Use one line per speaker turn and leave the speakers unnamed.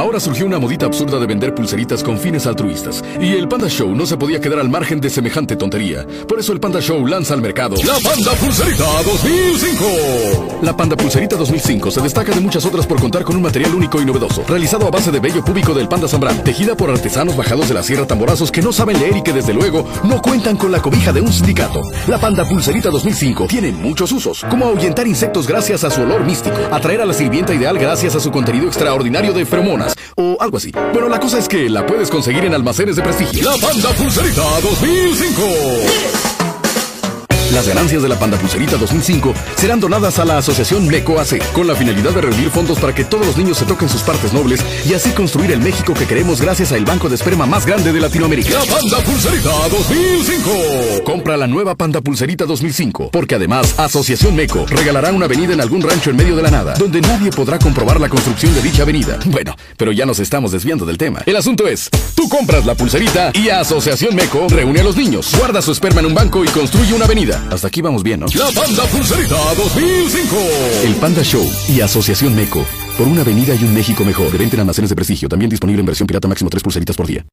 Ahora surgió una modita absurda de vender pulseritas con fines altruistas. Y el Panda Show no se podía quedar al margen de semejante tontería. Por eso el Panda Show lanza al mercado la Panda Pulserita 2005. La Panda Pulserita 2005 se destaca de muchas otras por contar con un material único y novedoso, realizado a base de vello púbico del panda zambrano, tejida por artesanos bajados de la Sierra Tamborazos que no saben leer y que desde luego no cuentan con la cobija de un sindicato. La Panda Pulserita 2005 tiene muchos usos, como ahuyentar insectos gracias a su olor místico, atraer a la sirvienta ideal gracias a su contenido extraordinario de feromonas, o algo así. Bueno, la cosa es que la puedes conseguir en almacenes de prestigio. La Panda Pulserita 2005. Las ganancias de la Panda Pulserita 2005 serán donadas a la Asociación MECO AC, con la finalidad de reunir fondos para que todos los niños se toquen sus partes nobles y así construir el México que queremos gracias al banco de esperma más grande de Latinoamérica. La Panda Pulserita 2005. Compra la nueva Panda Pulserita 2005, porque además Asociación MECO regalará una avenida en algún rancho en medio de la nada, donde nadie podrá comprobar la construcción de dicha avenida. Bueno, pero ya nos estamos desviando del tema. El asunto es, tú compras la pulserita y Asociación MECO reúne a los niños, guarda su esperma en un banco y construye una avenida. Hasta aquí vamos bien, ¿no? La Panda Pulserita 2005. El Panda Show y Asociación Meco. Por una avenida y un México mejor. De venta en almacenes de prestigio. También disponible en versión pirata máximo tres pulseritas por día.